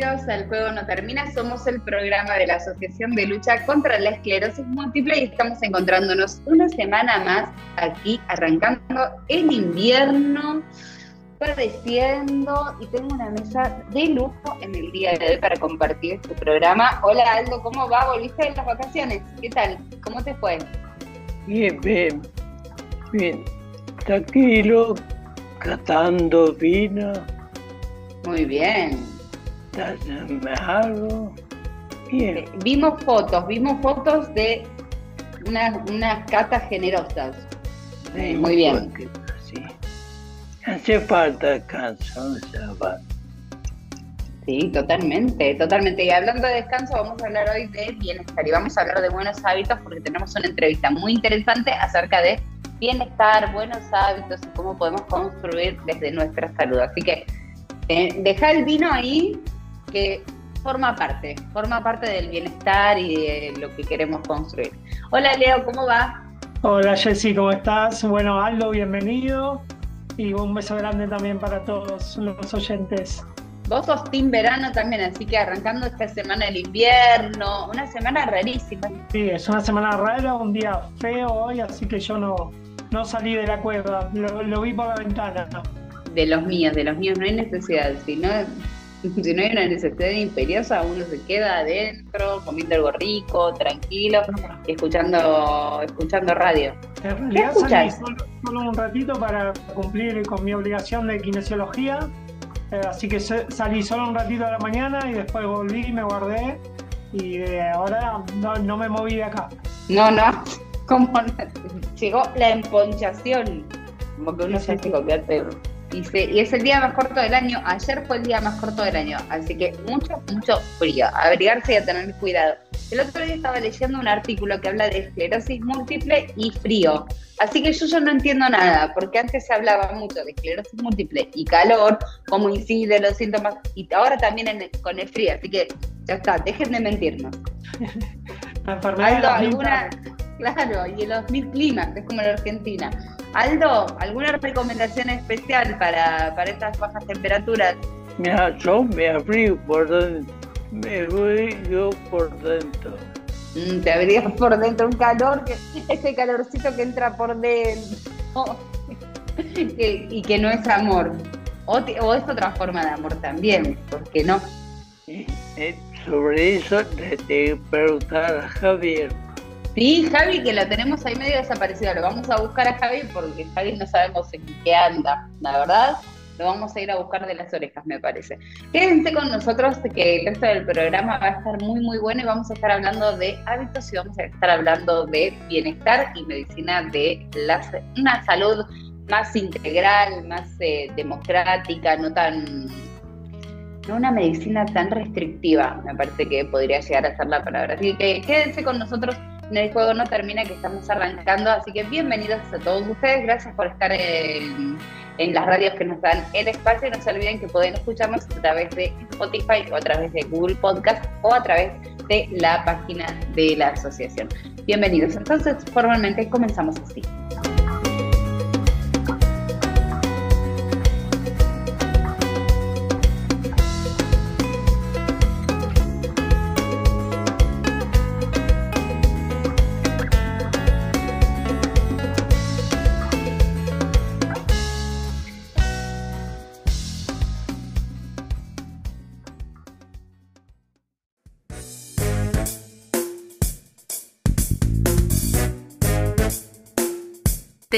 Bienvenidos al Juego No Termina. Somos el programa de la Asociación de Lucha contra la Esclerosis Múltiple y estamos encontrándonos una semana más aquí, arrancando el invierno, padeciendo y tengo una mesa de lujo en el día de hoy para compartir este programa. Hola Aldo, ¿cómo va? ¿Volviste de las vacaciones? ¿Qué tal? ¿Cómo te fue? Bien, bien, bien. Tranquilo, catando vino, Muy bien. Algo. Bien, Eh, Vimos fotos, vimos fotos de unas, unas catas generosas. sí, muy bien. porque Sí. Hace falta descanso, ya va. Sí, totalmente, totalmente. Y hablando de descanso, vamos a hablar hoy de bienestar y vamos a hablar de buenos hábitos porque tenemos una entrevista muy interesante acerca de bienestar, buenos hábitos y cómo podemos construir desde nuestra salud. Así que eh, deja el vino ahí que forma parte, forma parte del bienestar y de lo que queremos construir. Hola Leo, ¿cómo va? Hola Jessy, ¿cómo estás? Bueno, Aldo, bienvenido. Y un beso grande también para todos los oyentes. Vos sos team verano también, así que arrancando esta semana del invierno, una semana rarísima. Sí, es una semana rara, un día feo hoy, así que yo no, no salí de la cueva, lo, lo vi por la ventana. de los míos, de los míos no hay necesidad, si no, si no hay una necesidad imperiosa, uno se queda adentro, comiendo algo rico, tranquilo, y escuchando, escuchando radio. En realidad salí solo, solo un ratito para cumplir con mi obligación de kinesiología, eh, así que se- salí solo un ratito a la mañana y después volví, me guardé y eh, ahora no, no me moví de acá. No, no, como llegó la emponchación, como que uno Sí, ya sí. se convierte. Y, se- y es el día más corto del año, ayer fue el día más corto del año, así que mucho, mucho frío, abrigarse y a tener cuidado. El otro día estaba leyendo un artículo que habla de esclerosis múltiple y frío, así que yo ya no entiendo nada, porque antes se hablaba mucho de esclerosis múltiple y calor, cómo incide los síntomas, y ahora también en el- con el frío, así que ya está, dejen de mentirnos. Aldo, alguna, claro, y los mil climas, es como la Argentina. Aldo, ¿alguna recomendación especial para, para estas bajas temperaturas? Mira, yo me abrí por dentro, me voy yo por dentro. Mm, te abrías por dentro un calor, que, ese calorcito que entra por dentro que- y que no es amor. O, te- o es otra forma de amor también, ¿por qué no? Eh, sobre eso tengo que preguntar a Javier. Sí, Javi, que lo tenemos ahí medio desaparecido. Lo vamos a buscar a Javi porque Javi no sabemos en qué anda, la verdad. Lo vamos a ir a buscar de las orejas, me parece. Quédense con nosotros que el resto del programa va a estar muy, muy bueno y vamos a estar hablando de hábitos y vamos a estar hablando de bienestar y medicina de la, una salud más integral, más eh, democrática, no tan no una medicina tan restrictiva, me parece que podría llegar a ser la palabra. Así que quédense con nosotros el juego no termina que estamos arrancando, así que bienvenidos a todos ustedes, gracias por estar en, las radios que nos dan el espacio no se olviden que pueden escucharnos a través de Spotify o a través de Google Podcast o a través de la página de la asociación. Bienvenidos, entonces formalmente comenzamos así.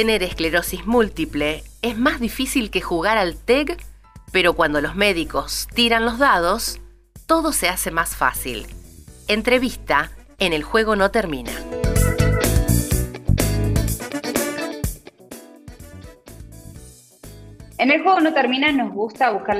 Tener esclerosis múltiple es más difícil que jugar al TEG, pero cuando los médicos tiran los dados, todo se hace más fácil. Entrevista en El juego no termina. En el juego no termina, nos gusta buscar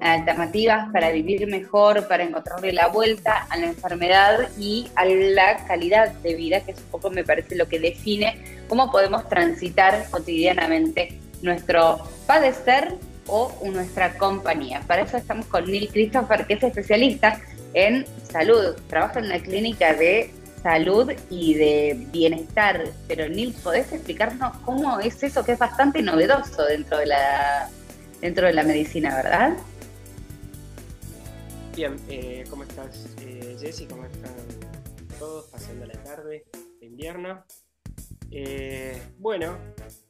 alternativas para vivir mejor, para encontrarle la vuelta a la enfermedad y a la calidad de vida, que es un poco me parece lo que define cómo podemos transitar cotidianamente nuestro padecer o nuestra compañía. Para eso estamos con Neil Christopher, que es especialista en salud, trabaja en una clínica de salud y de bienestar. Pero Nil, ¿podés explicarnos cómo es eso que es bastante novedoso dentro de la, dentro de la medicina, verdad? Bien, eh, ¿cómo estás eh, Jessy? ¿Cómo están todos pasando la tarde de invierno? Eh, bueno,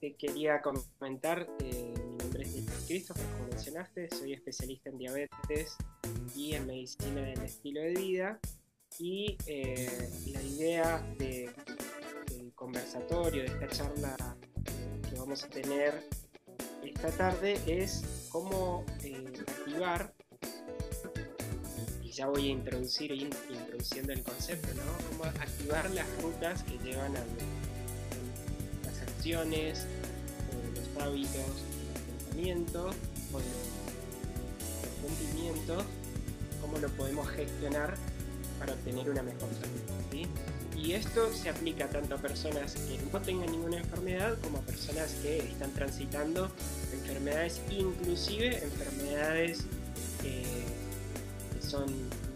te quería comentar, eh, mi nombre es Christopher, como mencionaste, soy especialista en diabetes y en medicina del estilo de vida y eh, la idea de, del conversatorio, de esta charla eh, que vamos a tener esta tarde es cómo eh, activar, y ya voy a introducir, introduciendo el concepto. Cómo activar las rutas que llevan a las acciones, los hábitos, los pensamientos, o los sentimientos, cómo lo podemos gestionar para obtener una mejor salud. Y esto se aplica tanto a personas que no tengan ninguna enfermedad como a personas que están transitando enfermedades, inclusive enfermedades eh, que son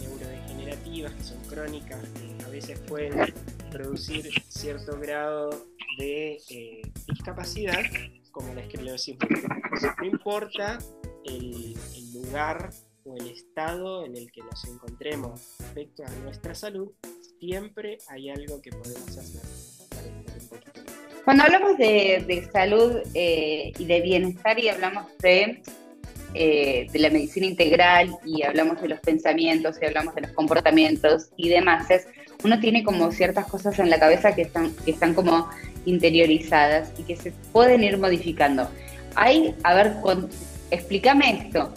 neurodegenerativas, que son crónicas, que a veces pueden producir cierto grado de eh, discapacidad, como la esclerosis No importa el, el lugar o el estado en el que nos encontremos respecto a nuestra salud, siempre hay algo que podemos hacer Cuando hablamos de, salud eh, y de bienestar y hablamos de, eh, de la medicina integral y hablamos de los pensamientos y hablamos de los comportamientos y demás, es, uno tiene como ciertas cosas en la cabeza que están, que están como interiorizadas y que se pueden ir modificando. Hay, a ver, explícame esto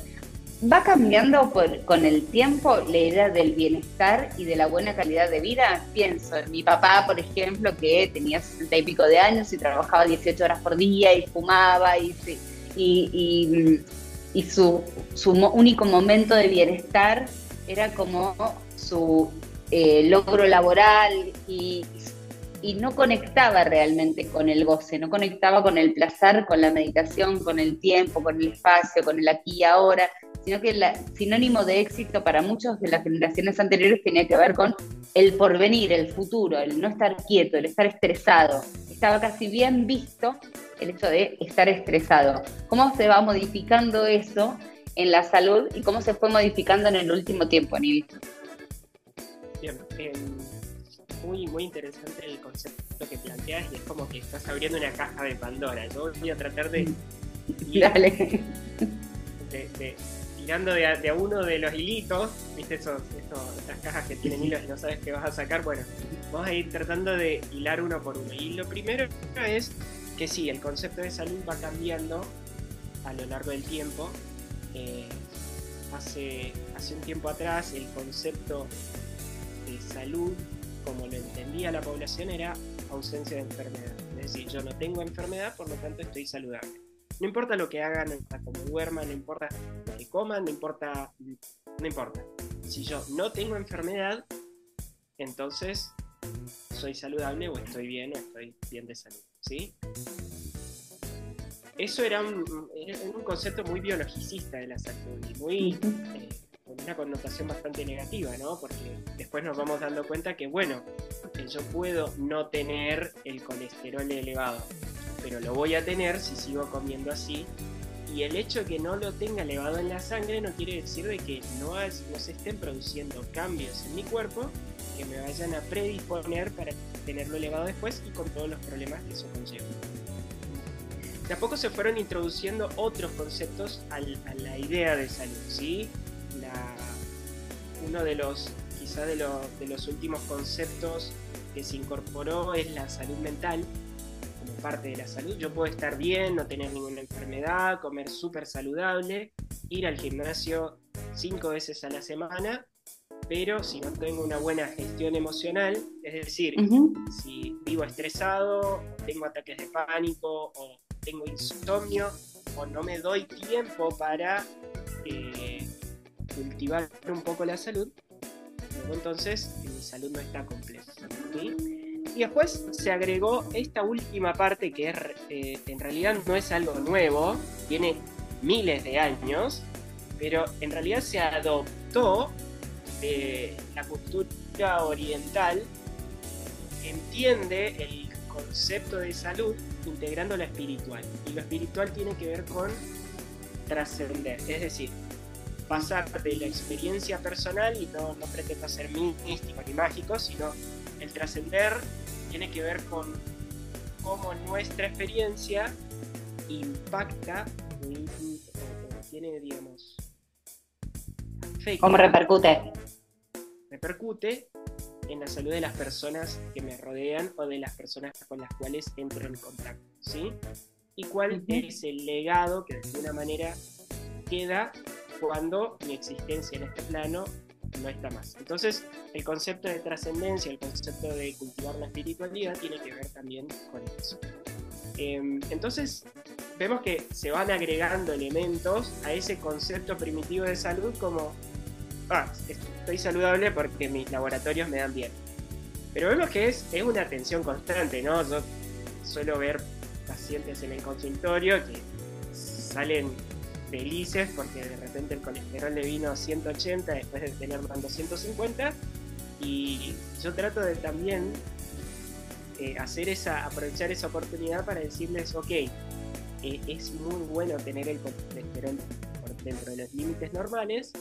¿Va cambiando con el tiempo la idea del bienestar y de la buena calidad de vida? Pienso en mi papá, por ejemplo, que tenía 60 y pico de años y trabajaba 18 horas por día y fumaba y, y, y, su, su, único momento de bienestar era como su eh, logro laboral y, y no conectaba realmente con el goce, no conectaba con el placer, con la meditación, con el tiempo, con el espacio, con el aquí y ahora sino que el sinónimo de éxito para muchos de las generaciones anteriores tenía que ver con el porvenir, el futuro, el no estar quieto, el estar estresado. Estaba casi bien visto el hecho de estar estresado. ¿Cómo se va modificando eso en la salud y cómo se fue modificando en el último tiempo, Anivito? Bien, eh, muy, muy interesante el concepto que planteas y es como que estás abriendo una caja de Pandora. Yo voy a tratar de... Dale. de tirando de a, uno de los hilitos, ¿viste? Esos, esas cajas que tienen hilos y no sabes qué vas a sacar. Bueno, vamos a ir tratando de hilar uno por uno. Y lo primero es que sí, el concepto de salud va cambiando a lo largo del tiempo. Eh, hace, hace un tiempo atrás el concepto de salud, como lo entendía la población, era ausencia de enfermedad. Es decir, yo no tengo enfermedad, por lo tanto estoy saludable. No importa lo que hagan, no importa cómo duerman, no importa coman, no importa, no importa. Si yo no tengo enfermedad, entonces soy saludable o estoy bien o estoy bien de salud, ¿sí? Eso era un, un concepto muy biologicista de la salud y muy eh, con una connotación bastante negativa, ¿no? Porque después nos vamos dando cuenta que, bueno, yo puedo no tener el colesterol elevado, pero lo voy a tener si sigo comiendo así. Y el hecho de que no lo tenga elevado en la sangre no quiere decir de que no, se estén produciendo cambios en mi cuerpo que me vayan a predisponer para tenerlo elevado después y con todos los problemas que eso conlleva. De a poco se fueron introduciendo otros conceptos a la idea de salud, ¿sí? uno de los, quizá de, de los últimos conceptos que se incorporó es la salud mental, parte de la salud. Yo puedo estar bien, no tener ninguna enfermedad, comer súper saludable, ir al gimnasio cinco veces a la semana, pero si no tengo una buena gestión emocional, es decir, si vivo estresado, tengo ataques de pánico, o tengo insomnio, o no me doy tiempo para eh, cultivar un poco la salud, entonces mi salud no está completa. ¿sí? Y después se agregó esta última parte que es, eh, en realidad no es algo nuevo, tiene miles de años, pero en realidad se adoptó de la cultura oriental, entiende el concepto de salud integrando lo espiritual. Y lo espiritual tiene que ver con trascender, es decir, pasar de la experiencia personal, y no, no pretendo ser místico ni mágico, sino el trascender tiene que ver con cómo nuestra experiencia impacta o, tiene, digamos, afecta, ¿Cómo repercute? repercute en la salud de las personas que me rodean o de las personas con las cuales entro en contacto, ¿sí? Y cuál es el legado que de alguna manera queda cuando mi existencia en este plano no está más. Entonces, el concepto de trascendencia, el concepto de cultivar la espiritualidad tiene que ver también con eso. Em, entonces, vemos que se van agregando elementos a ese concepto primitivo de salud como, ah, estoy saludable porque mis laboratorios me dan bien. Pero vemos que es, es una tensión constante, ¿no? Yo suelo ver pacientes en el consultorio que salen felices porque de repente el colesterol le vino a 180 después de tener dando 150 y yo trato de también eh, hacer esa, aprovechar esa oportunidad para decirles, ok, eh, es muy bueno tener el colesterol por dentro de los límites normales,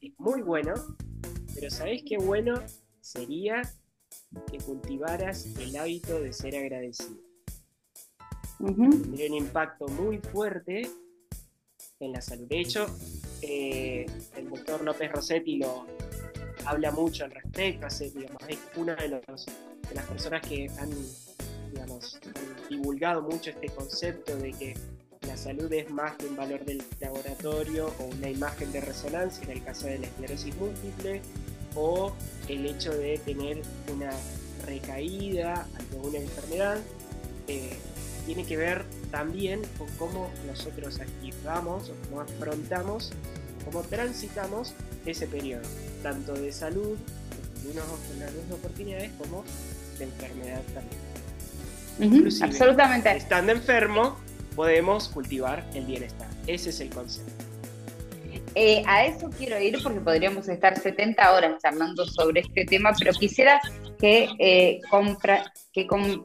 es muy bueno, pero ¿sabés qué bueno sería que cultivaras el hábito de ser agradecido? Ujú. tendría un impacto muy fuerte en la salud. De hecho, eh, el doctor López Rossetti lo habla mucho al respecto, hace, digamos, es una de, las personas que han divulgado mucho este concepto de que la salud es más que un valor del laboratorio o una imagen de resonancia en el caso de la esclerosis múltiple o el hecho de tener una recaída ante una enfermedad. eh, tiene que ver también con cómo nosotros activamos o cómo afrontamos, cómo transitamos ese periodo, tanto de salud, con las mismas oportunidades, como de enfermedad también. Inclusive, Absolutamente. Estando enfermo, podemos cultivar el bienestar. Ese es el concepto. Eh, a eso quiero ir porque podríamos estar 70 horas charlando sobre este tema, pero quisiera que, eh, compra- que, com-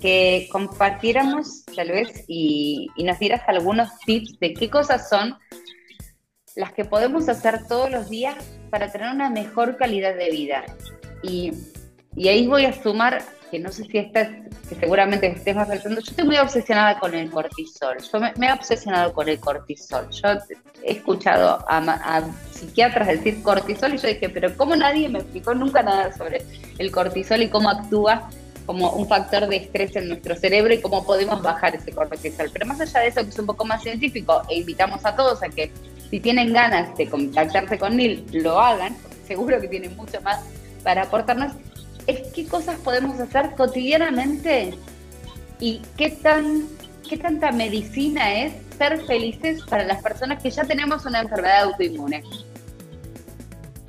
que compartiéramos tal vez y, y nos dieras algunos tips de qué cosas son las que podemos hacer todos los días para tener una mejor calidad de vida. Y, y ahí voy a sumar, que no sé si estás, que seguramente estés más pensando, yo estoy muy obsesionada con el cortisol, yo me, he obsesionado con el cortisol, yo he escuchado a, a psiquiatras decir cortisol y yo dije, pero ¿cómo nadie me explicó nunca nada sobre el cortisol y cómo actúa como un factor de estrés en nuestro cerebro y cómo podemos bajar ese cortisol? Pero más allá de eso, que es un poco más científico, e invitamos a todos a que si tienen ganas de contactarse con Neil, lo hagan, seguro que tienen mucho más para aportarnos, es qué cosas podemos hacer cotidianamente y qué tan qué tanta medicina es ser felices para las personas que ya tenemos una enfermedad autoinmune.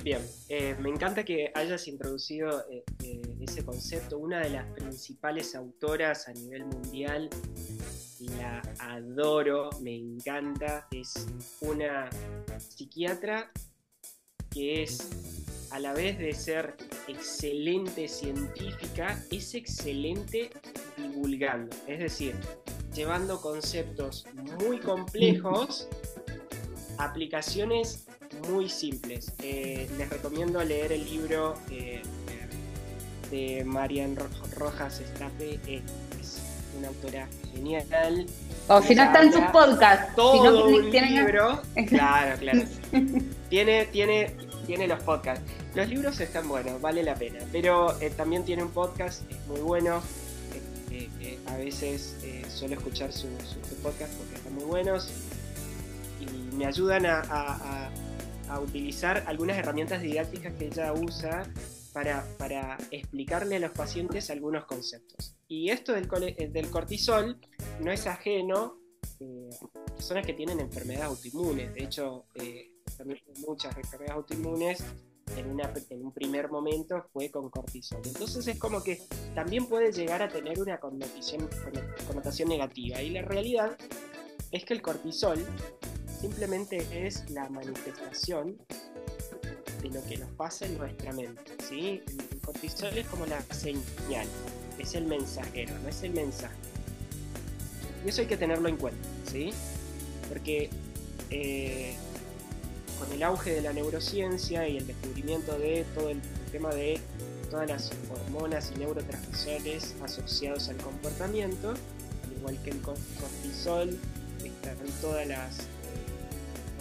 Bien, eh, me encanta que hayas introducido eh, eh, ese concepto. Una de las principales autoras a nivel mundial, la adoro, me encanta, es una psiquiatra que es, a la vez de ser excelente científica, es excelente divulgando. Es decir, llevando conceptos muy complejos, aplicaciones muy simples. Eh, les recomiendo leer el libro eh, de Marian Ro- Rojas Estape, eh, es una autora genial. O si no está en sus podcasts, si Todo no un tienen libro. Claro, claro. tiene, tiene, tiene los podcasts. Los libros están buenos, vale la pena. Pero eh, también tiene un podcast, es muy bueno. eh, eh, eh, a veces eh, suelo escuchar sus su, podcast porque están muy buenos y me ayudan a, a- a- a utilizar algunas herramientas didácticas que ella usa para, para explicarle a los pacientes algunos conceptos. Y esto del, eh, del cortisol no es ajeno eh, a personas que tienen enfermedades autoinmunes. De hecho, eh, también muchas enfermedades autoinmunes en, una- en un primer momento fue con cortisol. Entonces es como que también puede llegar a tener una connotación, connotación negativa. Y la realidad es que el cortisol simplemente es la manifestación de lo que nos pasa en nuestra mente. ¿sí? El cortisol es como la señal, es el mensajero, no es el mensaje. Y eso hay que tenerlo en cuenta, ¿sí? Porque eh, con el auge de la neurociencia y el descubrimiento de todo el tema de todas las hormonas y neurotransmisores asociados al comportamiento, al igual que el cor- cortisol, están todas las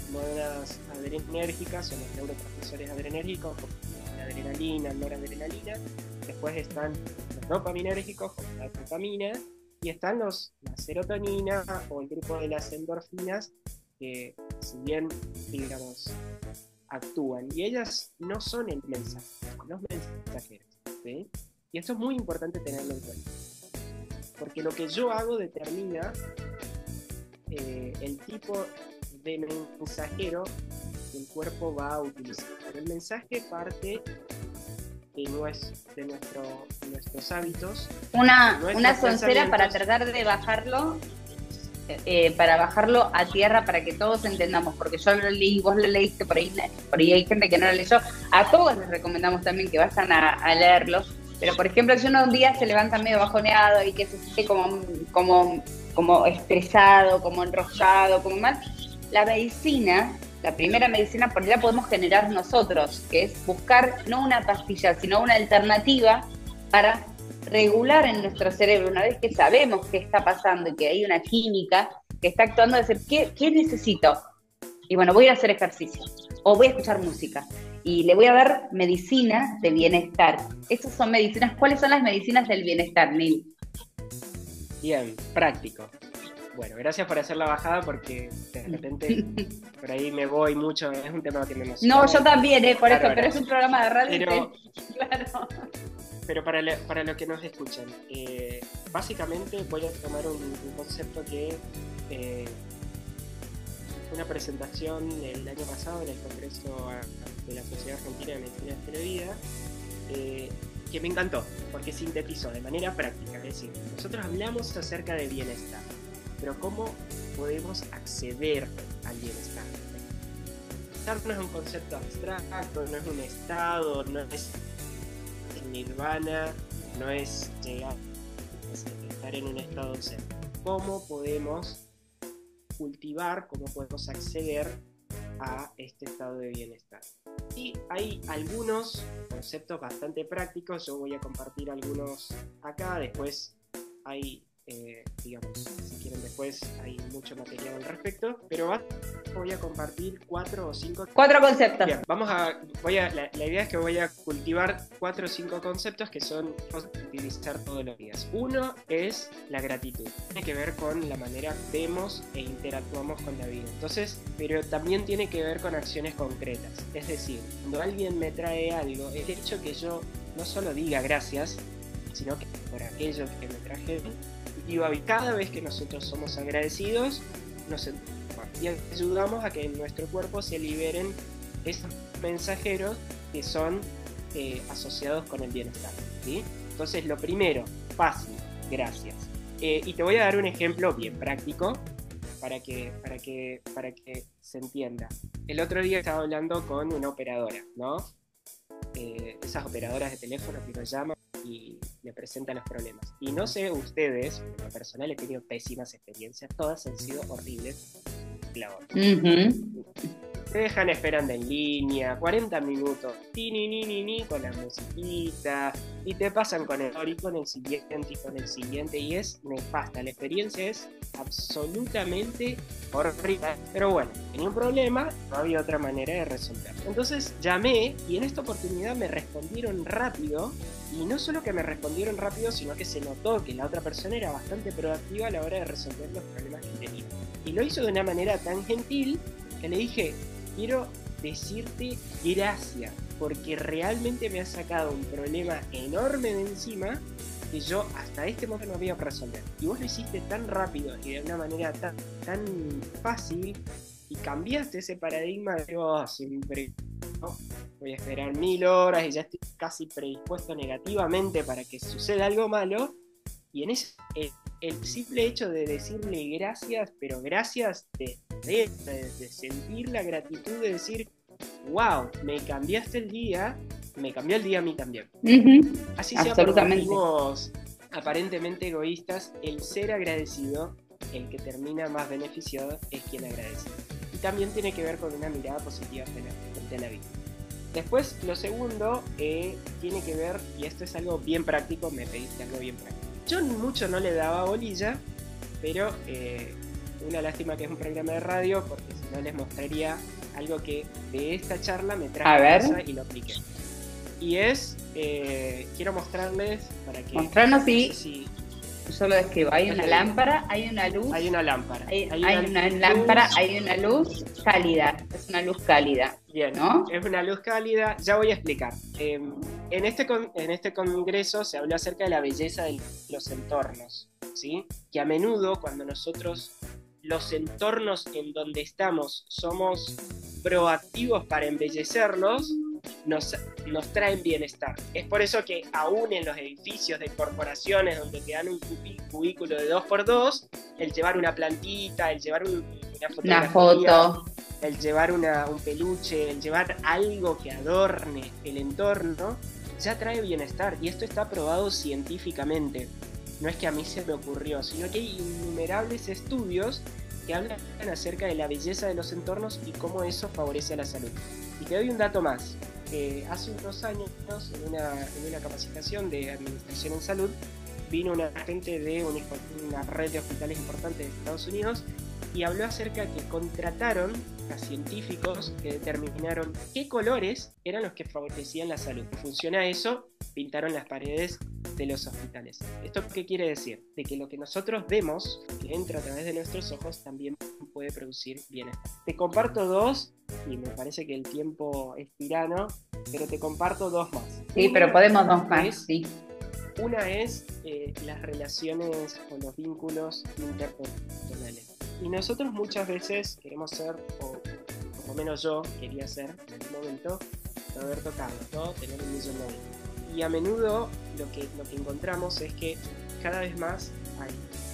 hormonas adrenérgicas o los neurotransmisores adrenérgicos, como la adrenalina, noradrenalina, después están los dopaminérgicos, como la dopamina, y están los, la serotonina o el grupo de las endorfinas, que si bien, digamos, actúan, y ellas no son el mensaje, los mensajeros, ¿sí? Y esto es muy importante tenerlo en cuenta, porque lo que yo hago determina eh, el tipo de mensajero que el cuerpo va a utilizar. El mensaje parte de, nues- de nuestro, de nuestros hábitos Una, Nuestros una soncera para tratar de bajarlo, eh, para bajarlo a tierra para que todos entendamos, porque yo lo leí, vos lo leíste, por ahí, por ahí hay gente que no lo leyó. A todos les recomendamos también que vayan a, a leerlo. Pero, por ejemplo, si uno un día se levanta medio bajoneado y que se siente como, como, como estresado, como enroscado, como mal, la medicina, la primera medicina por ahí la podemos generar nosotros, que es buscar no una pastilla, sino una alternativa para regular en nuestro cerebro, una vez que sabemos qué está pasando y que hay una química que está actuando, decir, ¿qué, necesito? Y bueno, voy a hacer ejercicio o voy a escuchar música y le voy a dar medicina de bienestar. Esas son medicinas. ¿Cuáles son las medicinas del bienestar, Neil? Bien, práctico. Bueno, gracias por hacer la bajada porque de repente por ahí me voy mucho, es un tema que me emociona. No, yo también, eh, por eso, pero es un programa de radio. Pero- claro. Pero para, lo- para los que nos escuchan, eh, básicamente voy a tomar un, un concepto que eh, fue una presentación el año pasado en el Congreso de la Sociedad Argentina de Medicina de Vida, eh, que me encantó, porque sintetizó de manera práctica. Es decir, nosotros hablamos acerca de bienestar, pero ¿cómo podemos acceder al bienestar? Bienestar no es un concepto abstracto, no es un estado, no es nirvana, no es llegar a estar en un estado zen. ¿Cómo podemos cultivar, cómo podemos acceder a este estado de bienestar? Y hay algunos conceptos bastante prácticos, yo voy a compartir algunos acá, después hay, eh, digamos, si quieren después hay mucho material al respecto, pero voy a compartir cuatro o cinco Cuatro conceptos. Bien, vamos a, voy a, la, la idea es que voy a cultivar cuatro o cinco conceptos que son cosas que utilizar todos los días. Uno es la gratitud. Tiene que ver con la manera que vemos e interactuamos con la vida. Entonces, pero también tiene que ver con acciones concretas. Es decir, cuando alguien me trae algo, el hecho que yo no solo diga gracias, sino que por aquello que me y cada vez que nosotros somos agradecidos, nos ayudamos a que en nuestro cuerpo se liberen esos mensajeros que son eh, asociados con el bienestar. ¿sí? Entonces, lo primero, fácil, gracias. Eh, y te voy a dar un ejemplo bien práctico para que, para, que, para que se entienda. El otro día estaba hablando con una operadora, ¿no? Eh, esas operadoras de teléfono que nos llaman y me presentan los problemas. Y no sé ustedes, pero en personal he tenido pésimas experiencias, todas han sido horribles. Te dejan esperando en línea, 40 minutos, ti, ni, ni, ni, ni, con la musiquita, y te pasan con el y con el siguiente y con el siguiente, y es nefasta. La experiencia es absolutamente horrible. Pero bueno, tenía un problema, no había otra manera de resolverlo. Entonces llamé y en esta oportunidad me respondieron rápido. Y no solo que me respondieron rápido, sino que se notó que la otra persona era bastante proactiva a la hora de resolver los problemas que tenía. Y lo hizo de una manera tan gentil que le dije, quiero decirte gracias, porque realmente me has sacado un problema enorme de encima que yo hasta este momento no había resolver. Y vos lo hiciste tan rápido y de una manera tan, tan fácil y cambiaste ese paradigma de, oh, siempre voy a esperar mil horas y ya estoy casi predispuesto negativamente para que suceda algo malo. Y en ese, el, el simple hecho de decirle gracias, pero gracias de, de, de sentir la gratitud de decir, wow, me cambiaste el día, me cambió el día a mí también. Ujú. Así sea por motivos aparentemente egoístas, el ser agradecido, el que termina más beneficiado, es quien agradece. Y también tiene que ver con una mirada positiva frente a la vida. Después, lo segundo eh, tiene que ver, y esto es algo bien práctico, me pediste algo bien práctico. Yo mucho no le daba bolilla, pero eh, una lástima que es un programa de radio, porque si no les mostraría algo que de esta charla me traje A ver. casa y lo apliqué. Y es, eh, quiero mostrarles para que... Mostrarnos sé si Yo lo describo. Hay una lámpara, hay una luz. hay una lámpara. Hay, hay una lámpara, hay una luz cálida. Es una luz cálida. Bien, ¿no? es una luz cálida. Ya voy a explicar. Eh, en, este con- en este congreso se habló acerca de la belleza de los entornos, ¿sí? Que a menudo cuando nosotros los entornos en donde estamos somos proactivos para embellecerlos, nos, nos traen bienestar. Es por eso que aún en los edificios de corporaciones donde te dan un cubículo de 2x2, el llevar una plantita, el llevar un- una Una fotografía, foto. el llevar una- un peluche, el llevar algo que adorne el entorno, ya trae bienestar. Y esto está probado científicamente. No es que a mí se me ocurrió, sino que hay innumerables estudios que hablan acerca de la belleza de los entornos y cómo eso favorece a la salud. Y te doy un dato más. Hace unos años, en una, una capacitación de administración en salud, vino una gente de un- una red de hospitales importantes de Estados Unidos y habló acerca que contrataron científicos que determinaron qué colores eran los que favorecían la salud. En función a eso, pintaron las paredes de los hospitales. ¿Esto qué quiere decir? De que lo que nosotros vemos, que entra a través de nuestros ojos, también puede producir bienestar. Te comparto dos, y me parece que el tiempo es tirano, pero te comparto dos más. Sí, Una pero podemos dos más. es- Sí. una es eh, las relaciones o los vínculos interpersonales. Y nosotros muchas veces queremos ser, o por lo menos yo quería ser en algún momento, Roberto Carlos, ¿no? Tener un millón de. Y a menudo lo que, lo que encontramos es que cada vez más hay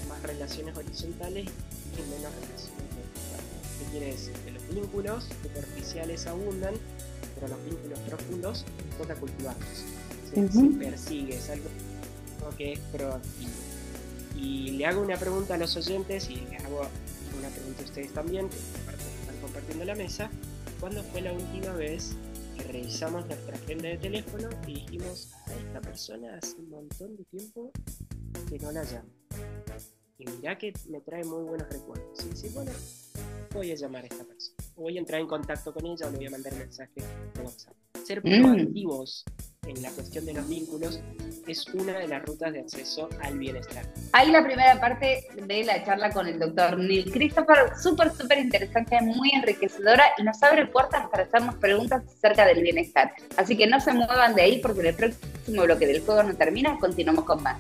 más relaciones horizontales y menos relaciones verticales. ¿Qué quiere decir? Que los vínculos superficiales abundan, pero los vínculos profundos toca cultivarlos. Se, se Ujú. persigue, es algo que es proactivo. Y le hago una pregunta a los oyentes y le hago una pregunta a ustedes también, que están compartiendo la mesa. ¿Cuándo fue la última vez que revisamos nuestra agenda de teléfono y dijimos a esta persona hace un montón de tiempo que no la llamo? Y mirá que me trae muy buenos recuerdos. Y decir, bueno, voy a llamar a esta persona. Voy a entrar en contacto con ella o le voy a mandar mensaje de WhatsApp. Ser Mm. En la cuestión de los vínculos es una de las rutas de acceso al bienestar. Ahí la primera parte de la charla con el doctor Neil Christopher, súper, súper interesante, muy enriquecedora y nos abre puertas para hacernos preguntas acerca del bienestar. Así que no se muevan de ahí porque en el próximo bloque del juego no termina, continuamos con más.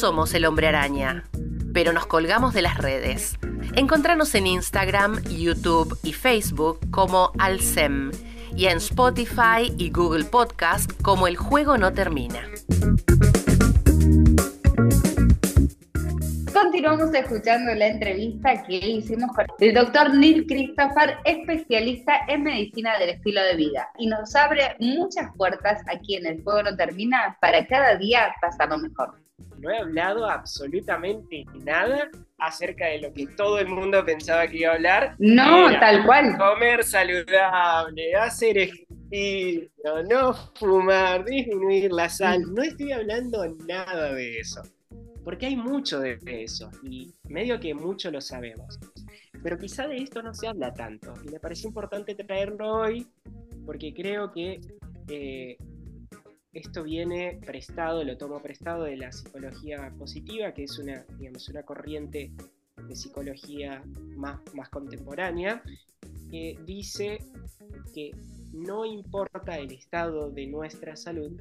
Somos el hombre araña, pero nos colgamos de las redes. Encontranos en Instagram, YouTube y Facebook como Alcem y en Spotify y Google Podcast como El Juego No Termina. continuamos escuchando la entrevista que hicimos con el doctor Neil Christopher, especialista en medicina del estilo de vida, y nos abre muchas puertas aquí en El Fuego No Termina para cada día pasarlo mejor. No he hablado absolutamente nada acerca de lo que todo el mundo pensaba que iba a hablar. No, Era tal cual. Comer saludable, hacer ejercicio, no fumar, disminuir la sal. No estoy hablando nada de eso. Porque hay mucho de eso y medio que mucho lo sabemos. Pero quizá de esto no se habla tanto. Y me pareció importante traerlo hoy porque creo que eh, esto viene prestado, lo tomo prestado de la psicología positiva, que es una, digamos, una corriente de psicología más, más contemporánea, que dice que no importa el estado de nuestra salud,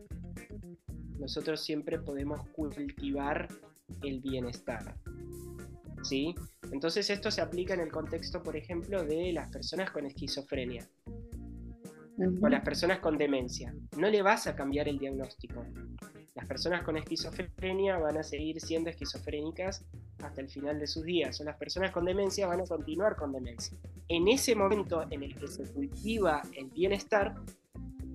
nosotros siempre podemos cultivar el bienestar. ¿Sí? Entonces esto se aplica en el contexto, por ejemplo, de las personas con esquizofrenia O las personas con demencia. No le vas a cambiar el diagnóstico. Las personas con esquizofrenia van a seguir siendo esquizofrénicas hasta el final de sus días, o las personas con demencia van a continuar con demencia. En ese momento en el que se cultiva el bienestar,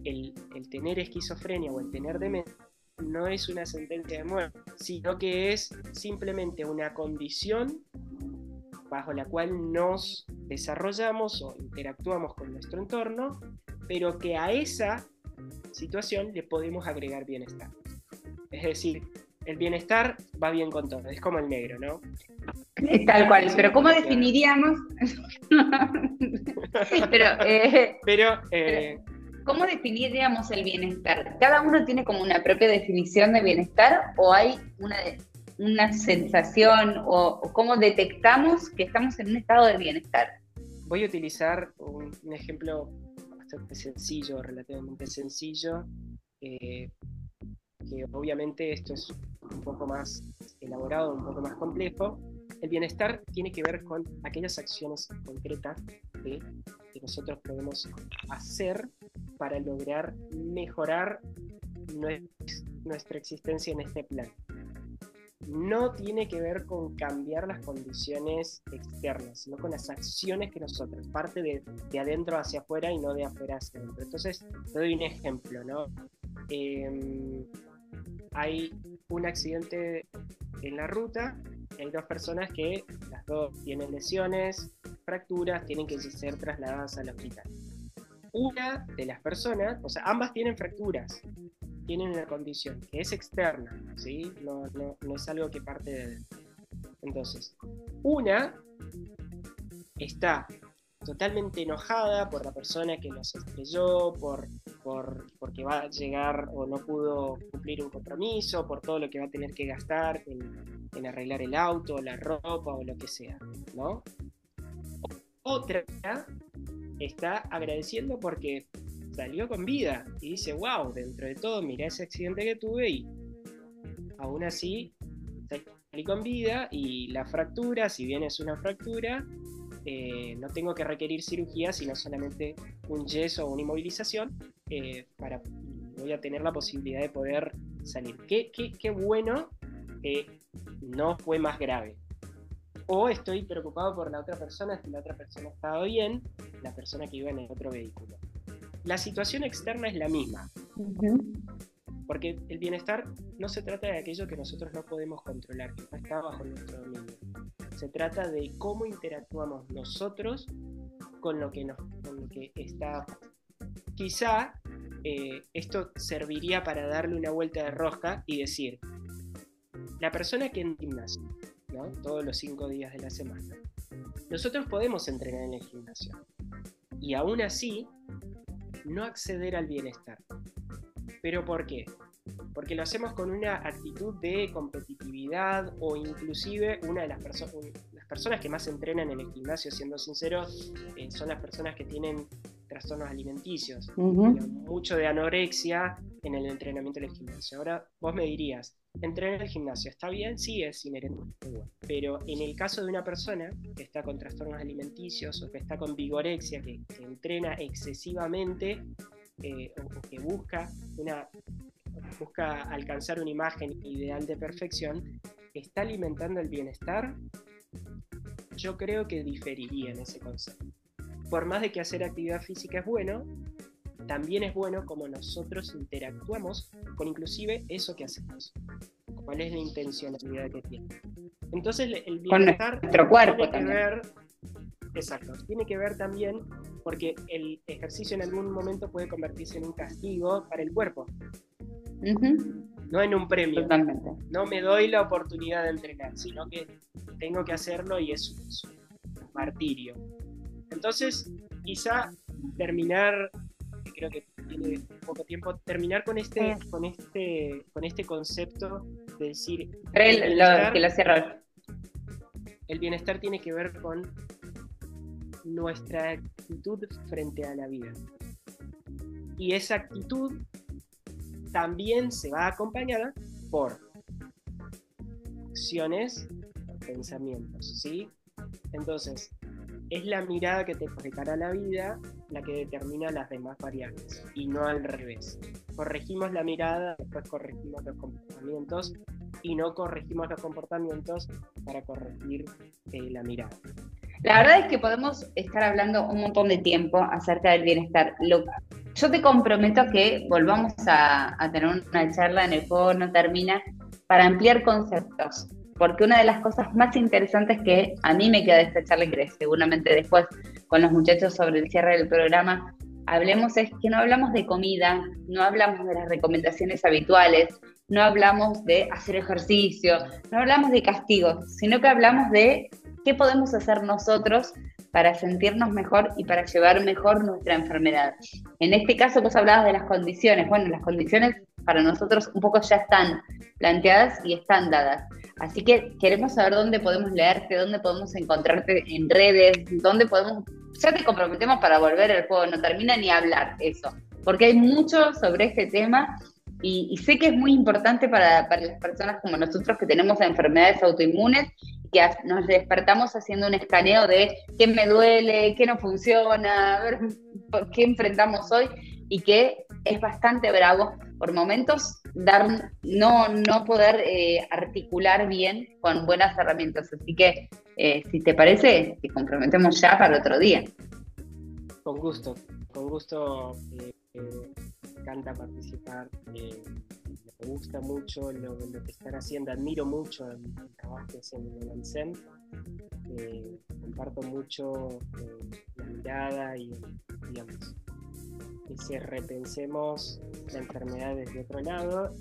el, el tener esquizofrenia o el tener demencia no es una sentencia de muerte, sino que es simplemente una condición bajo la cual nos desarrollamos o interactuamos con nuestro entorno, pero que a esa situación le podemos agregar bienestar. Es decir, el bienestar va bien con todo, es como el negro, ¿no? Tal cual, pero ¿cómo definiríamos? pero, eh, Pero eh, ¿cómo definiríamos el bienestar? ¿Cada uno tiene como una propia definición de bienestar o hay una, una sensación o, o cómo detectamos que estamos en un estado de bienestar? voy a utilizar un, un ejemplo sencillo, relativamente sencillo, eh, que obviamente esto es un poco más elaborado, un poco más complejo. El bienestar tiene que ver con aquellas acciones concretas que nosotros podemos hacer para lograr mejorar nues- nuestra existencia en este plan. No tiene que ver con cambiar las condiciones externas, sino con las acciones que nosotros, parte de, de adentro hacia afuera y no de afuera hacia adentro. Entonces, te doy un ejemplo, ¿no? Em, hay un accidente en la ruta, hay dos personas que las dos tienen lesiones, fracturas, tienen que ser trasladadas al hospital. Una de las personas, o sea, ambas tienen fracturas, tienen una condición que es externa, ¿sí? No, no, no es algo que parte de dentro. Entonces, una está totalmente enojada por la persona que nos estrelló, por, por, porque va a llegar o no pudo cumplir un compromiso, por todo lo que va a tener que gastar en, en arreglar el auto, la ropa o lo que sea, ¿no? Otra está agradeciendo porque salió con vida y dice, wow, dentro de todo, mira ese accidente que tuve y aún así salí con vida y la fractura, si bien es una fractura, eh, no tengo que requerir cirugía, sino solamente un yeso o una inmovilización eh, para voy a tener la posibilidad de poder salir. Qué, qué, qué bueno que no fue más grave. O estoy preocupado por la otra persona, si la otra persona estaba bien, la persona que iba en el otro vehículo. La situación externa es la misma, porque el bienestar no se trata de aquello que nosotros no podemos controlar, que no está bajo nuestro dominio. Se trata de cómo interactuamos nosotros con lo que, nos, con lo que está. Quizá eh, esto serviría para darle una vuelta de rosca y decir, la persona que en gimnasio, ¿no? todos los cinco días de la semana, nosotros podemos entrenar en el gimnasio y aún así no acceder al bienestar. ¿Pero por qué? Porque lo hacemos con una actitud de competitividad o inclusive una de las, perso las personas que más entrenan en el gimnasio, siendo sinceros, eh, son las personas que tienen trastornos alimenticios, mucho de anorexia en el entrenamiento del gimnasio. Ahora vos me dirías, ¿entrenar en el gimnasio está bien? Sí, es inherente. Pero en el caso de una persona que está con trastornos alimenticios o que está con vigorexia, que, entrena excesivamente eh, o, o que busca una busca alcanzar una imagen ideal de perfección, está alimentando el bienestar, yo creo que diferiría en ese concepto. Por más de que hacer actividad física es bueno, también es bueno como nosotros interactuamos con inclusive eso que hacemos. ¿Cuál es la intencionalidad que tiene? Entonces el Con bienestar nuestro cuerpo tiene que también. ver, exacto, tiene que ver también porque el ejercicio en algún momento puede convertirse en un castigo para el cuerpo, no en un premio. Totalmente. No me doy la oportunidad de entrenar, sino que tengo que hacerlo y es un, martirio. Entonces, quizá terminar, creo que tiene poco tiempo, terminar con este, con este, con este concepto de decir el lo, que lo cierro. el bienestar tiene que ver con nuestra actitud frente a la vida. Y esa actitud también se va acompañada por acciones, pensamientos, ¿sí? Entonces, es la mirada que te proyectará la vida la que determina las demás variables y no al revés. Corregimos la mirada, después corregimos los comportamientos y no corregimos los comportamientos para corregir eh, la mirada. La verdad es que podemos estar hablando un montón de tiempo acerca del bienestar. Lo- yo te comprometo que volvamos a, a tener una charla en el juego no termina para ampliar conceptos. Porque una de las cosas más interesantes que a mí me queda de esta charla y que seguramente después con los muchachos sobre el cierre del programa hablemos es que no hablamos de comida, no hablamos de las recomendaciones habituales, no hablamos de hacer ejercicio, no hablamos de castigos, sino que hablamos de qué podemos hacer nosotros para sentirnos mejor y para llevar mejor nuestra enfermedad. En este caso vos hablabas de las condiciones. Bueno, las condiciones para nosotros un poco ya están planteadas y están dadas. Así que queremos saber dónde podemos leerte, dónde podemos encontrarte en redes, dónde podemos... Ya te comprometemos para volver el juego, no termina ni hablar eso, porque hay mucho sobre este tema y, y sé que es muy importante para, para las personas como nosotros que tenemos enfermedades autoinmunes que nos despertamos haciendo un escaneo de qué me duele, qué no funciona, a ver qué enfrentamos hoy y que es bastante bravo por momentos dar no, no poder eh, articular bien con buenas herramientas. Así que eh, si te parece, te comprometemos ya para otro día. Con gusto, con gusto eh, me encanta participar. me gusta mucho lo, que están haciendo, admiro mucho el, trabajo que hacen en el ANSEM. comparto mucho la mirada y, digamos, ese repensemos la enfermedad desde otro lado.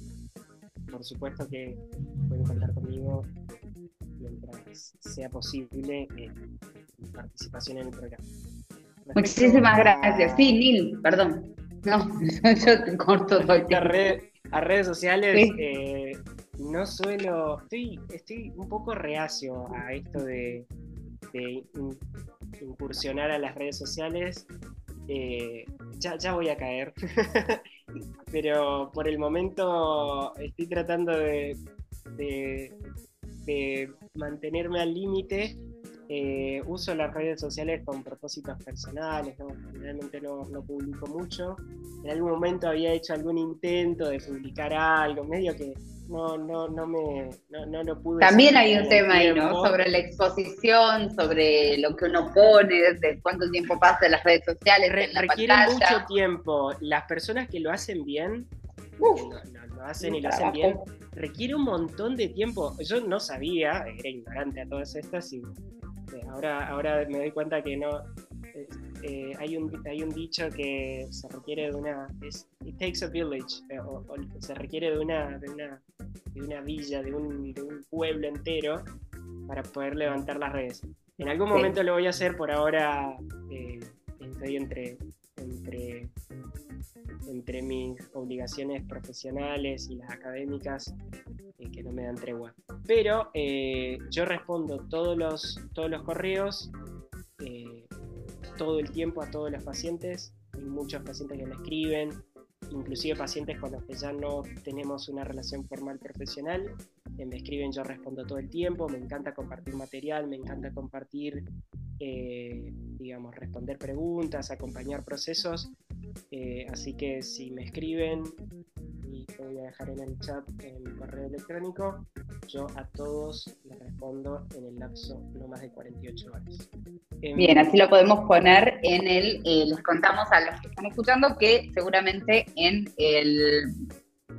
Por supuesto que pueden contar conmigo mientras sea posible eh, mi participación en el programa. Respecto Muchísimas a- gracias. Sí, Nil, perdón. No, yo te corto todo el a, tiempo. red- a redes sociales Sí. eh, no suelo estoy estoy un poco reacio a esto de, de in- incursionar a las redes sociales Eh, ya, ya voy a caer pero por el momento estoy tratando de, mantenerme al límite eh, uso las redes sociales con propósitos personales, ¿no? generalmente no, no publico mucho. En algún momento había hecho algún intento de publicar algo, medio que no, no, no me no, no lo pude. También hay un tema ahí, ¿no? Sobre la exposición, sobre lo que uno pone, de cuánto tiempo pasa en las redes sociales, Re- en la requiere pantalla. mucho tiempo. Las personas que lo hacen bien, Uf, lo, lo- lo hacen y lo hacen bien, requiere un montón de tiempo. Yo no sabía, era ignorante a todas estas y eh, ahora, ahora me doy cuenta que no. eh, eh, hay, un, hay un dicho que se requiere de una. Es, it takes a village, eh, o, o se requiere de una, de una, de una villa, de un, de un pueblo entero para poder levantar las redes. En algún Sí. momento lo voy a hacer, por ahora eh, estoy entre, entre, entre mis obligaciones profesionales y las académicas eh, que no me dan tregua. Pero eh, yo respondo todos los, todos los correos todo el tiempo a todos los pacientes. Hay muchos pacientes que me escriben, inclusive pacientes con los que ya no tenemos una relación formal profesional. me escriben, yo respondo todo el tiempo, me encanta compartir material, me encanta compartir, eh, digamos, responder preguntas, acompañar procesos. eh, así que si me escriben voy a dejar en el chat el correo electrónico. Yo a todos les respondo en el lapso no más de 48 horas. Em, Bien, así lo podemos poner en el, eh, les contamos a los que están escuchando que seguramente en el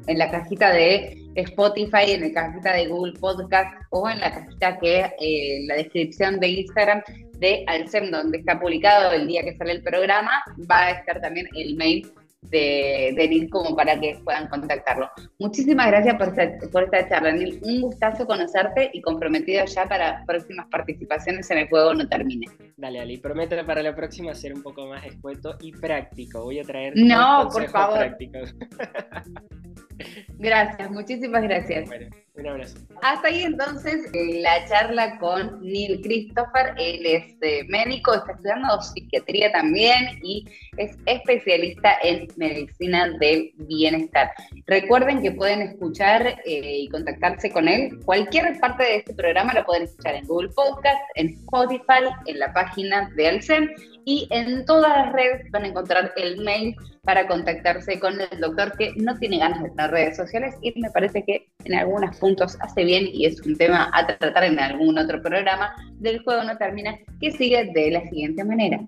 en la cajita de Spotify, en la cajita de Google Podcast o en la cajita que eh, la descripción de Instagram de Alcem, donde está publicado el día que sale el programa, va a estar también el mail de, de Nil como para que puedan contactarlo. Muchísimas gracias por esta, por esta charla, Nil. Un gustazo conocerte y comprometido ya para próximas participaciones en el juego no termine. Dale, Ali, prometo para la próxima ser un poco más escueto y práctico. Voy a traer No, por favor. prácticos. Gracias, muchísimas gracias. Bueno, un abrazo. Hasta ahí entonces eh, la charla con Neil Christopher. Él es eh, médico, está estudiando psiquiatría también y es especialista en medicina del bienestar. Recuerden que pueden escuchar eh, y contactarse con él. Cualquier parte de este programa lo pueden escuchar en Google Podcast, en Spotify, en la página de Alcem y en todas las redes van a encontrar el mail para contactarse con el doctor que no tiene ganas de tener redes sociales y me parece que en algunos puntos hace bien y es un tema a tratar en algún otro programa del juego no termina que sigue de la siguiente manera.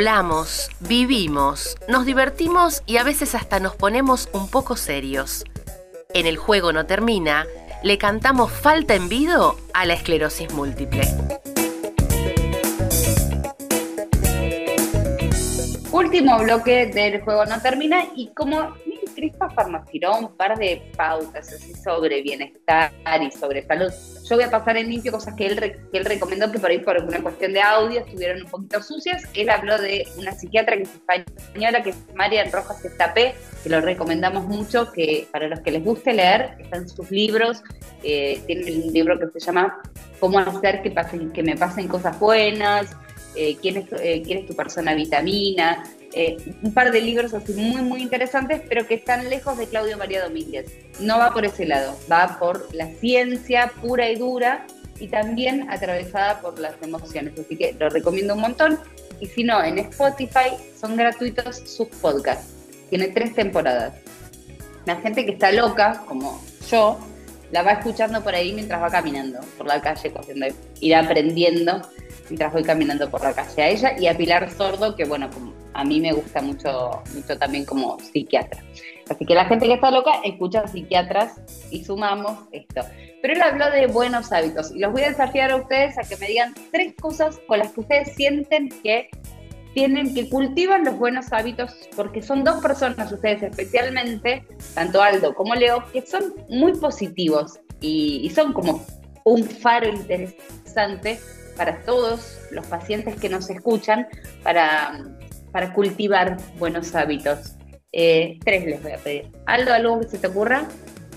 Hablamos, vivimos, nos divertimos y a veces hasta nos ponemos un poco serios. En el juego no termina, le cantamos falta en vido a la esclerosis múltiple. Último bloque del juego no termina y como Nos tiró un par de pautas así sobre bienestar y sobre salud, yo voy a pasar en limpio cosas que él, que él recomendó que por ahí por una cuestión de audio estuvieron un poquito sucias. Él habló de una psiquiatra que es española, que es Marian Rojas Estapé, que lo recomendamos mucho, que para los que les guste leer, están sus libros, eh, tiene un libro que se llama Cómo hacer que, pasen, que me pasen cosas buenas, eh, quién, es, eh, quién es tu persona vitamina, eh, un par de libros así muy, muy interesantes, pero que están lejos de Claudio María Domínguez. No va por ese lado, va por la ciencia pura y dura y también atravesada por las emociones. Así que lo recomiendo un montón. Y si no, en Spotify son gratuitos sus podcasts. Tiene tres temporadas. La gente que está loca, como yo, la va escuchando por ahí mientras va caminando por la calle, corriendo, ir aprendiendo mientras voy caminando por la calle. A ella y a Pilar Sordo, que bueno, como a mí me gusta mucho, mucho también como psiquiatra. Así que la gente que está loca escucha psiquiatras y sumamos esto. Pero él habló de buenos hábitos y los voy a desafiar a ustedes a que me digan tres cosas con las que ustedes sienten que tienen, que cultivan los buenos hábitos, porque son dos personas, ustedes especialmente, tanto Aldo como Leo, que son muy positivos y, y son como un faro interesante para todos los pacientes que nos escuchan para, para cultivar buenos hábitos. Eh, tres les voy a pedir. Aldo, ¿algo que se te ocurra?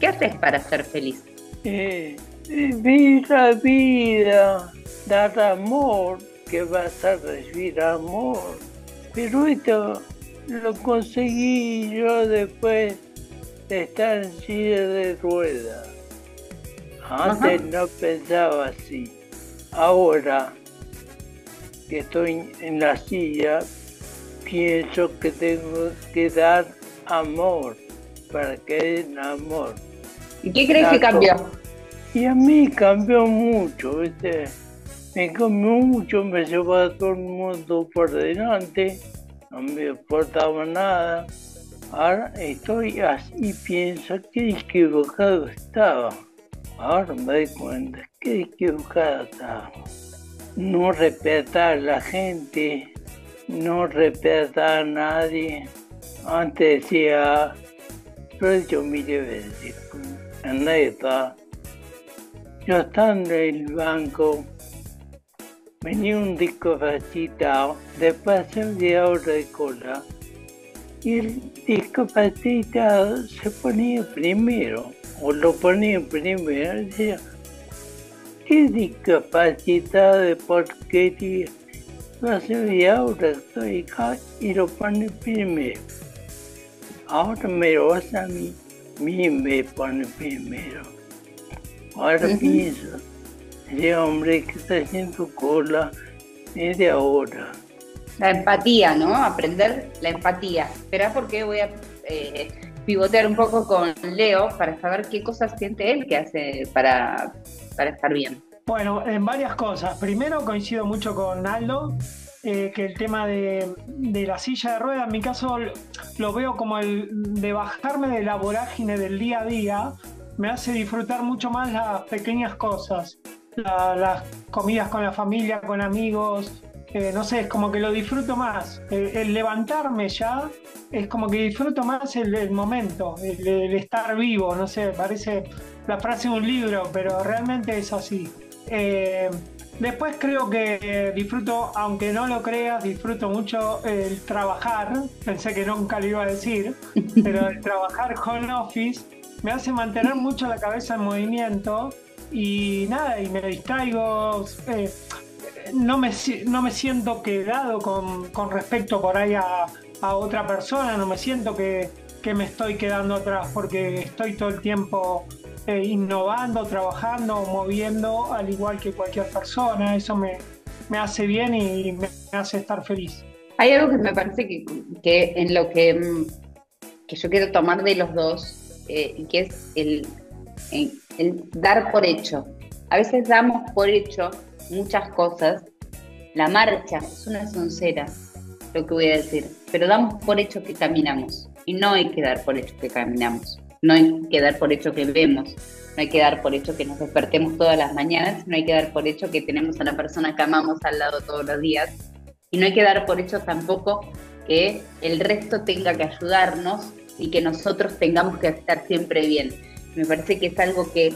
¿Qué haces para ser feliz? Eh, vivir la vida, dar amor, que vas a recibir amor. Pero esto lo conseguí yo después de estar en silla de ruedas. Antes no pensaba así. Ahora que estoy en la silla, pienso que tengo que dar amor para que den amor. ¿Y qué crees que cambió? Y a mí cambió mucho, ¿viste? Me cambió mucho, me llevaba a todo el mundo por delante, no me importaba nada. Ahora estoy así y pienso que equivocado estaba. Ahora me doy cuenta estaba. No respetar a la gente, no respetar a nadie. Antes decía, yo he hecho mi deber, anécdota. Yo estando en el banco, venía un discapacitado, después de hora de cola, y el discapacitado se ponía primero, o lo ponía primero, decía, qué discapacitado de porquería, hace media hora estoy acá y lo pone primero. Ahora me lo vas a mí, mí me pone primero. Ahora pienso, ese hombre que está haciendo cola media hora. La empatía, ¿no? Aprender la empatía. Espera porque voy a eh, pivotear un poco con Leo para saber qué cosas siente él que hace para, para estar bien. Bueno, en varias cosas. Primero coincido mucho con Aldo, eh, que el tema de, de la silla de ruedas, en mi caso lo- veo como el de bajarme de la vorágine del día a día, me hace disfrutar mucho más las pequeñas cosas, La- las comidas con la familia, con amigos, eh, no sé, es como que lo disfruto más. El, el levantarme ya es como que disfruto más el, el momento, el, el estar vivo, no sé, parece la frase de un libro, pero realmente es así. Eh, después creo que disfruto, aunque no lo creas, disfruto mucho el trabajar. Pensé que nunca lo iba a decir, pero el trabajar home office me hace mantener mucho la cabeza en movimiento y nada, y me distraigo. eh, no, me, no me siento quedado con, con respecto por ahí a, a otra persona, no me siento que, que me estoy quedando atrás porque estoy todo el tiempo eh, innovando, trabajando, moviendo, al igual que cualquier persona. Eso me, me hace bien y me hace estar feliz. Hay algo que me parece que, que en lo que, mm, que yo quiero tomar de los dos, eh, que es el- el dar por hecho. A veces damos por hecho muchas cosas. La marcha es una soncera, lo que voy a decir, pero damos por hecho que caminamos. Y no hay que dar por hecho que caminamos. No hay que dar por hecho que vemos. No hay que dar por hecho que nos despertemos todas las mañanas. No hay que dar por hecho que tenemos a la persona que amamos al lado todos los días. Y no hay que dar por hecho tampoco que el resto tenga que ayudarnos y que nosotros tengamos que estar siempre bien. Me parece que es algo que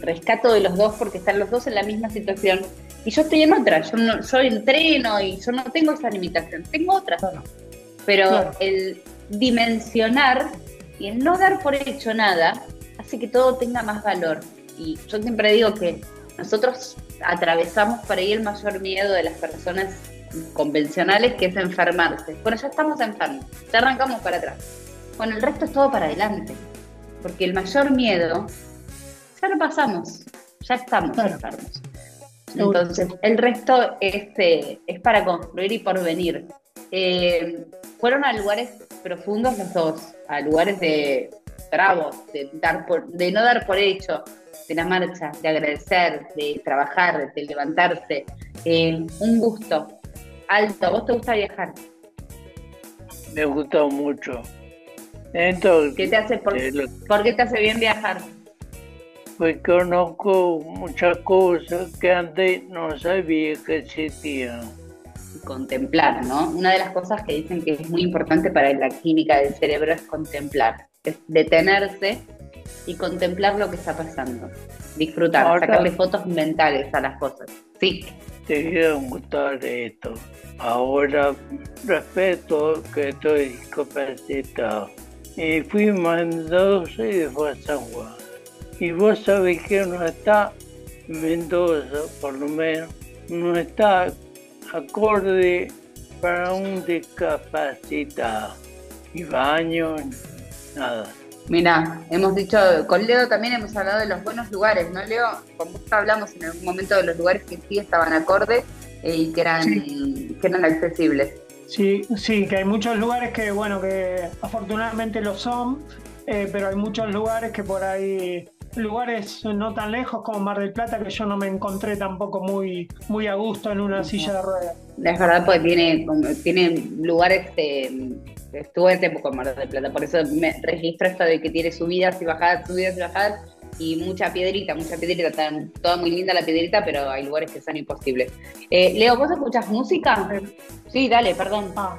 rescato de los dos porque están los dos en la misma situación y yo estoy en otra. Yo, no, yo entreno y yo no tengo esa limitación, tengo otras. Pero Claro. el dimensionar y el no dar por hecho nada hace que todo tenga más valor. Y yo siempre digo que nosotros atravesamos por ahí el mayor miedo de las personas convencionales, que es enfermarse. Bueno, ya estamos enfermos, ya arrancamos para atrás. Bueno, el resto es todo para adelante, porque el mayor miedo ya lo pasamos, ya estamos Claro. enfermos. Entonces, el resto es, eh, es para construir y por venir. Eh, fueron a lugares profundos los dos, a lugares de bravos, de, dar por- de no dar por hecho, de la marcha, de agradecer, de trabajar, de levantarse. Eh, un gusto. Alto, ¿a ¿vos te gusta viajar? Me gustó mucho. Entonces, ¿Qué te hace, por, eh, lo- ¿Por qué te hace bien viajar? Pues conozco muchas cosas que antes no sabía que existían. contemplar, ¿no? Una de las cosas que dicen que es muy importante para la química del cerebro es contemplar, es detenerse y contemplar lo que está pasando, disfrutar, Ahora- sacarle fotos mentales a las cosas. Sí, Te a gustar esto. Ahora respeto que estoy discapacitado. Y fui después a San Juan. Y vos sabés que no está Mendoza, por lo menos, no está acorde para un discapacitado. Y baño, nada. mira, hemos dicho, con Leo también hemos hablado de los buenos lugares, ¿no, Leo? Con vos hablamos en algún momento de los lugares que sí estaban acordes eh, y que eran, que eran accesibles. Sí, sí, que hay muchos lugares que, bueno, que afortunadamente lo son, eh, pero hay muchos lugares que por ahí, lugares no tan lejos como Mar del Plata, que yo no me encontré tampoco muy, muy a gusto en una silla de ruedas. Es verdad, porque tiene, tiene lugares, eh, estuve en tiempo con Mar del Plata, por eso me registro esto de que tiene subidas y bajadas, subidas y bajadas, y mucha piedrita, mucha piedrita, está toda muy linda la piedrita, pero hay lugares que son imposibles. Eh, Leo, ¿vos escuchas música? Sí, dale, perdón. Ah.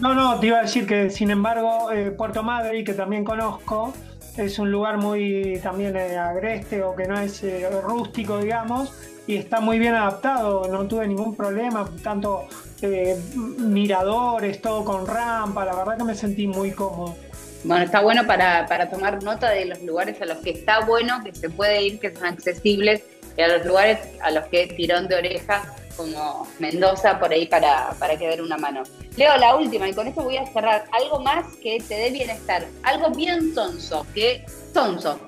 No, no, te iba a decir que sin embargo eh, Puerto Madrid, que también conozco, es un lugar muy también eh, agreste o que no es eh, rústico, digamos, y está muy bien adaptado, no tuve ningún problema, tanto eh, miradores, todo con rampa, la verdad que me sentí muy cómodo. Bueno, está bueno para, para tomar nota de los lugares a los que está bueno, que se puede ir, que son accesibles, y a los lugares a los que tirón de oreja, como Mendoza, por ahí para, para que una mano. Leo la última, y con esto voy a cerrar. Algo más que te dé bienestar, algo bien sonso, que sonso,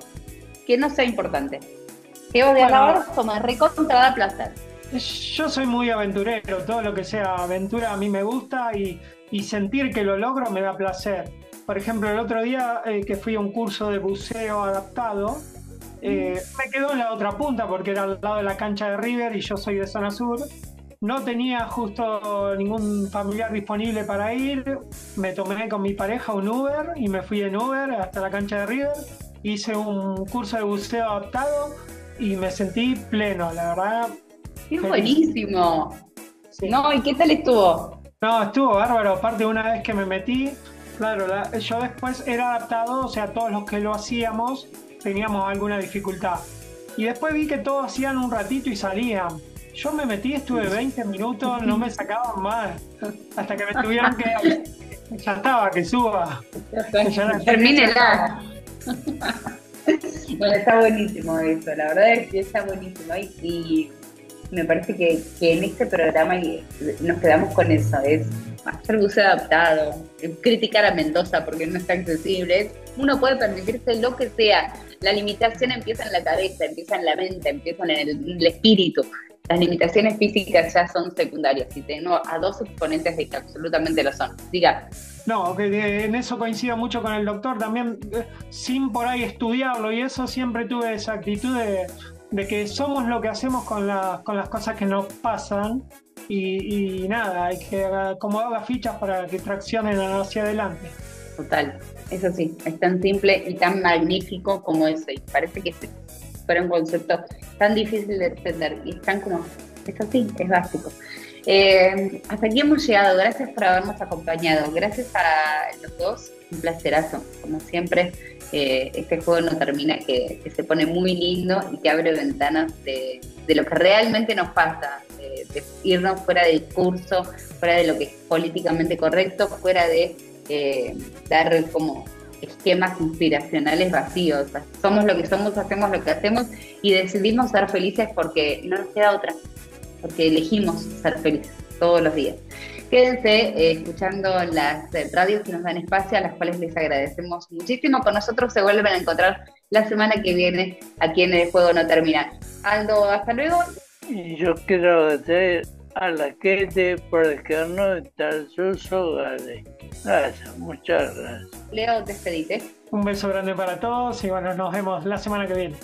que no sea importante. Que vos de Bueno. ahora toma recontra da placer. Yo soy muy aventurero, todo lo que sea aventura a mí me gusta y, y sentir que lo logro me da placer. Por ejemplo, el otro día eh, que fui a un curso de buceo adaptado, eh, me quedó en la otra punta porque era al lado de la cancha de River y yo soy de zona sur. No tenía justo ningún familiar disponible para ir. Me tomé con mi pareja un Uber y me fui en Uber hasta la cancha de River. Hice un curso de buceo adaptado y me sentí pleno, la verdad. ¡Qué buenísimo! Sí. No, ¿y qué tal estuvo? No, estuvo bárbaro. Aparte, una vez que me metí, claro, la- yo después era adaptado, o sea, todos los que lo hacíamos teníamos alguna dificultad. Y después vi que todos hacían un ratito y salían. Yo me metí, estuve 20 minutos, no me sacaban más. Hasta que me tuvieron que. Ya estaba, que suba. Ya la- Termínela. bueno, está buenísimo eso, la verdad es que está buenísimo. Y, y me parece que, que en este programa y- nos quedamos con eso, es hacer buceo adaptado, criticar a Mendoza porque no está accesible. es- Uno puede permitirse lo que sea. La limitación empieza en la cabeza, empieza en la mente, empieza en el, en el espíritu. Las limitaciones físicas ya son secundarias y tengo a dos exponentes de que absolutamente lo son. Diga, No, que de- en eso coincido mucho con el doctor también, eh, sin por ahí estudiarlo y eso siempre tuve esa actitud de, de que somos lo que hacemos con, la- con las cosas que nos pasan y, y nada, hay que acomodar las fichas para que traccionen hacia adelante. Total, eso sí, es tan simple y tan magnífico como eso. Y parece que este fuera un concepto tan difícil de entender y es tan como, es así, es básico. Eh, hasta aquí hemos llegado, gracias por habernos acompañado, gracias a los dos, un placerazo, como siempre. eh, este juego no termina, que, se pone muy lindo y que abre ventanas de, lo que realmente nos pasa, de irnos fuera del curso, fuera de lo que es políticamente correcto, fuera de eh, dar como esquemas inspiracionales vacíos. Somos lo que somos, hacemos lo que hacemos y decidimos ser felices porque no nos queda otra, porque elegimos ser felices todos los días. Quédense eh, escuchando las eh, radios que nos dan espacio, a las cuales les agradecemos muchísimo. Con nosotros se vuelven a encontrar la semana que viene aquí en El Juego No Termina. Aldo, hasta luego. Yo quiero agradecer a la gente por dejarnos estar en sus hogares. Gracias, muchas gracias. Leo, despedite. Un beso grande para todos y bueno, nos vemos la semana que viene.